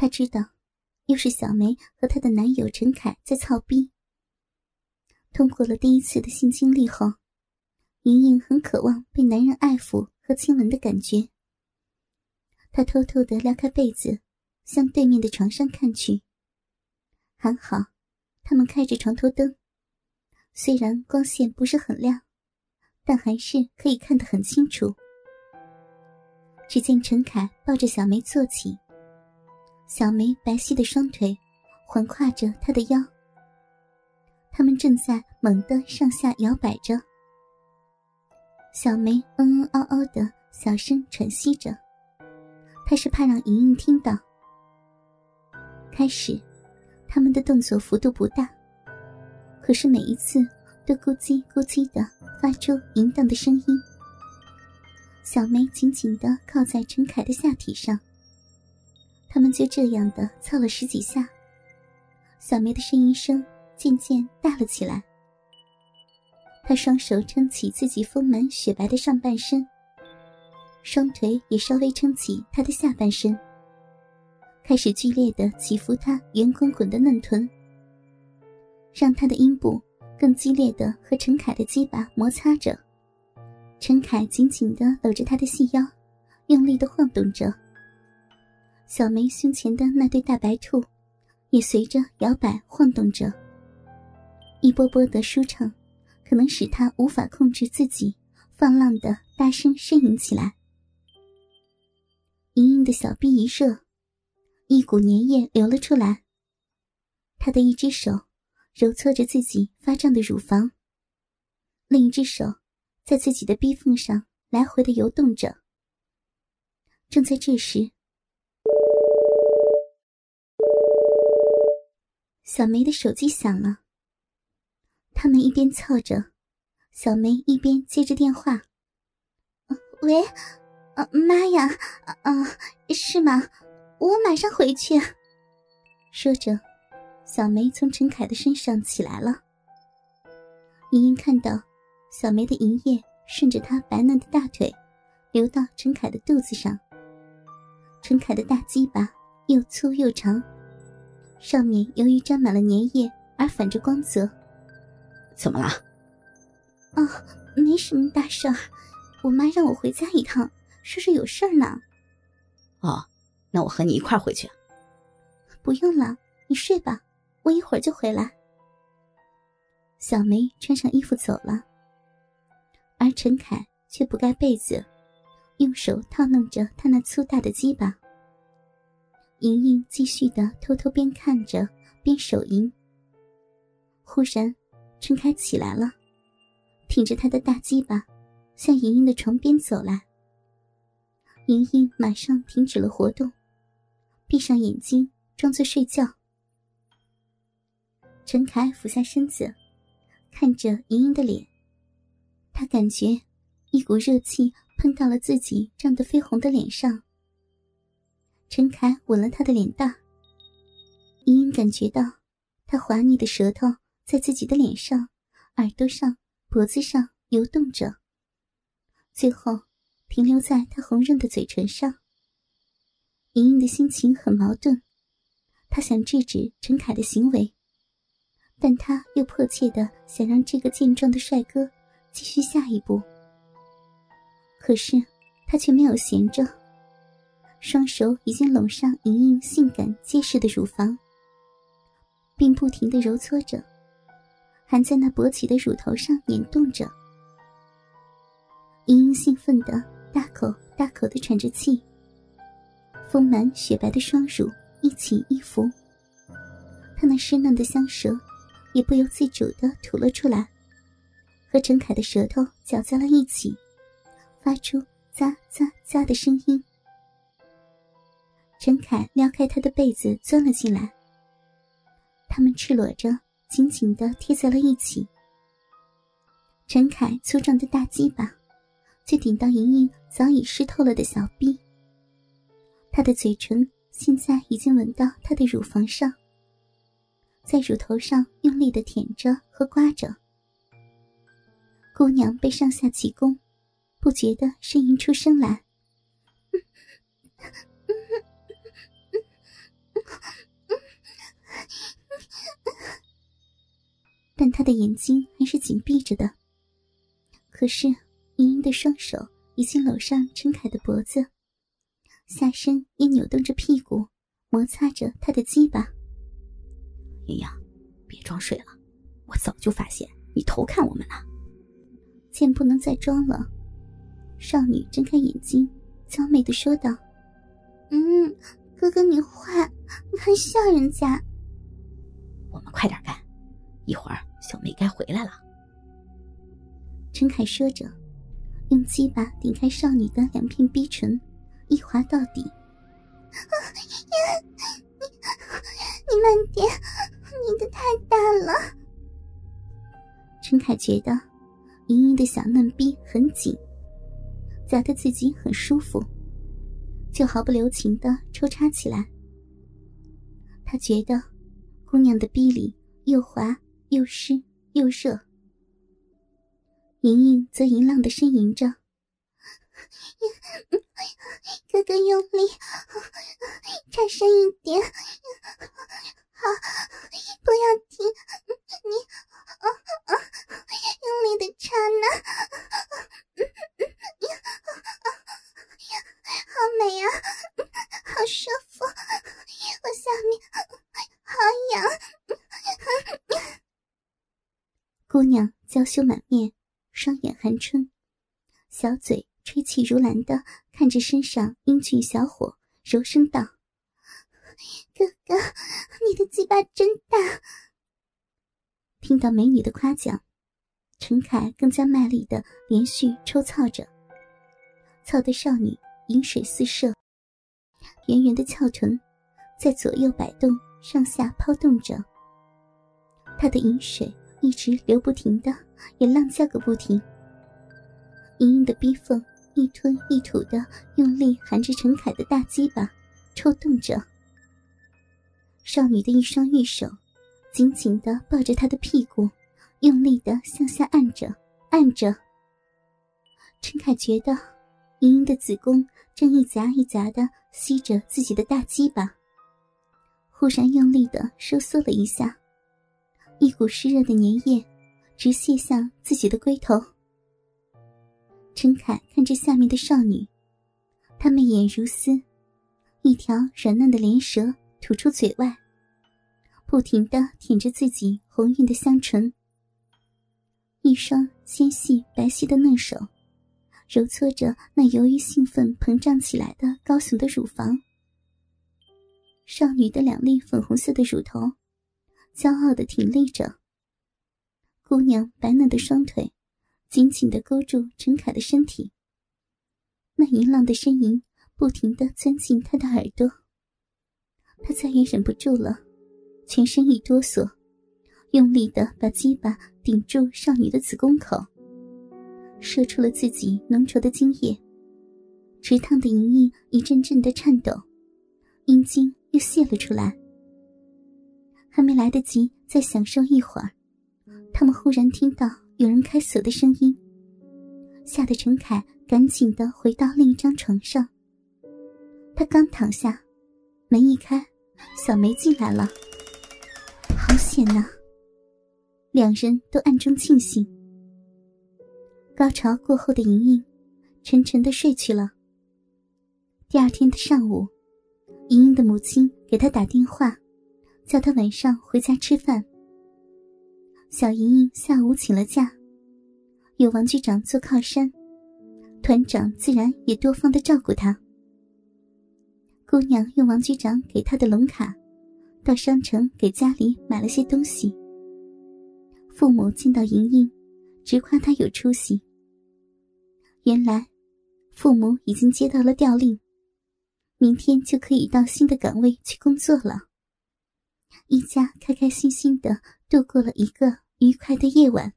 他知道，又是小梅和她的男友陈凯在操逼。通过了第一次的性经历后，莹莹很渴望被男人爱抚和亲吻的感觉。她偷偷的撩开被子，向对面的床上看去。还好，他们开着床头灯，虽然光线不是很亮，但还是可以看得很清楚。只见陈凯抱着小梅坐起，小梅白皙的双腿环挎着他的腰。他们正在猛地上下摇摆着，小梅嗯嗯嗷嗷的小声喘息着，她是怕让莹莹听到。开始，他们的动作幅度不大，可是每一次都咕叽咕叽的发出淫荡的声音。小梅紧紧的靠在陈凯的下体上，他们就这样的操了十几下，小梅的呻吟声。渐渐大了起来。他双手撑起自己丰满雪白的上半身，双腿也稍微撑起他的下半身，开始剧烈的起伏他圆滚滚的嫩臀，让他的阴部更激烈的和陈凯的鸡巴摩擦着。陈凯紧紧的搂着他的细腰，用力的晃动着。小梅胸前的那对大白兔，也随着摇摆晃动着。一波波的舒畅，可能使他无法控制自己，放浪的大声呻吟起来。莹莹的小臂一热，一股粘液流了出来。她的一只手揉搓着自己发胀的乳房，另一只手在自己的逼缝上来回的游动着。正在这时，小梅的手机响了。他们一边操着，小梅一边接着电话：“喂，啊妈呀，啊是吗？我马上回去。”说着，小梅从陈凯的身上起来了。莹莹看到小梅的银液顺着她白嫩的大腿流到陈凯的肚子上。陈凯的大鸡巴又粗又长，上面由于沾满了粘液而反着光泽。怎么了？哦，没什么大事儿，我妈让我回家一趟，说是有事儿呢。哦，那我和你一块回去。不用了，你睡吧，我一会儿就回来。小梅穿上衣服走了，而陈凯却不盖被子，用手套弄着他那粗大的鸡巴。莹莹继续的偷偷边看着边手淫。忽然。陈凯起来了，挺着他的大鸡巴，向莹莹的床边走来。莹莹马上停止了活动，闭上眼睛，装作睡觉。陈凯俯下身子，看着莹莹的脸，他感觉一股热气喷到了自己涨得绯红的脸上。陈凯吻了他的脸蛋，莹莹感觉到他滑腻的舌头。在自己的脸上、耳朵上、脖子上游动着，最后停留在他红润的嘴唇上。莹莹的心情很矛盾，她想制止陈凯的行为，但她又迫切的想让这个健壮的帅哥继续下一步。可是他却没有闲着，双手已经拢上莹莹性感结实的乳房，并不停的揉搓着。还在那勃起的乳头上捻动着，莹莹兴奋的大口大口的喘着气，丰满雪白的双乳一起一伏，她那湿嫩的香舌也不由自主的吐了出来，和陈凯的舌头搅在了一起，发出咂咂咂的声音。陈凯撩开他的被子钻了进来，他们赤裸着。紧紧的贴在了一起。陈凯粗壮的大鸡巴，却顶到莹莹早已湿透了的小臂。他的嘴唇现在已经吻到她的乳房上，在乳头上用力的舔着和刮着。姑娘被上下起攻，不觉得呻吟出声来。的眼睛还是紧闭着的。可是莹莹的双手已经搂上陈凯的脖子，下身也扭动着屁股，摩擦着他的鸡巴。莹莹，别装睡了，我早就发现你偷看我们了。见不能再装了，少女睁开眼睛，娇媚的说道：“嗯，哥哥你坏，你还笑人家。”我们快点干，一会儿小梅该回来了。陈凯说着，用鸡巴顶开少女的两片逼唇，一滑到底。你你慢点，你的太大了。陈凯觉得莹莹的小嫩逼很紧，夹得自己很舒服，就毫不留情的抽插起来。他觉得。姑娘的逼里又滑又湿又热，莹莹则淫浪的呻吟着：“哥哥用力，再深一点，好，不要停，你用力的插呢，好美啊，好舒服，我下面。”好痒！姑娘娇羞满面，双眼含春，小嘴吹气如兰的看着身上英俊小伙，柔声道：“哥哥，你的鸡巴真大。”听到美女的夸奖，陈凯更加卖力的连续抽操着，操得少女饮水四射，圆圆的翘臀在左右摆动。上下抛动着，他的饮水一直流不停的，也浪叫个不停。莹莹的逼缝一吞一吐的，用力含着陈凯的大鸡巴，抽动着。少女的一双玉手紧紧的抱着他的屁股，用力的向下按着，按着。陈凯觉得莹莹的子宫正一夹一夹的吸着自己的大鸡巴。忽然用力的收缩了一下，一股湿热的粘液直泻向自己的龟头。陈凯看着下面的少女，她媚眼如丝，一条软嫩的莲舌吐出嘴外，不停的舔着自己红晕的香唇。一双纤细白皙的嫩手，揉搓着那由于兴奋膨胀起来的高耸的乳房。少女的两粒粉红色的乳头，骄傲的挺立着。姑娘白嫩的双腿，紧紧的勾住陈凯的身体。那淫浪的呻吟不停的钻进他的耳朵。他再也忍不住了，全身一哆嗦，用力的把鸡巴顶住少女的子宫口，射出了自己浓稠的精液。直烫的莹莹一阵阵的颤抖，阴茎。又泄了出来，还没来得及再享受一会儿，他们忽然听到有人开锁的声音，吓得陈凯赶紧的回到另一张床上。他刚躺下，门一开，小梅进来了。好险呐！两人都暗中庆幸。高潮过后的莹莹，沉沉的睡去了。第二天的上午。莹莹的母亲给她打电话，叫他晚上回家吃饭。小莹莹下午请了假，有王局长做靠山，团长自然也多方的照顾她。姑娘用王局长给她的龙卡，到商城给家里买了些东西。父母见到莹莹，直夸她有出息。原来，父母已经接到了调令。明天就可以到新的岗位去工作了。一家开开心心的度过了一个愉快的夜晚。